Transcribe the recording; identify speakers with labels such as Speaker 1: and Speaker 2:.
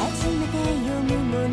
Speaker 1: 初めて読むもの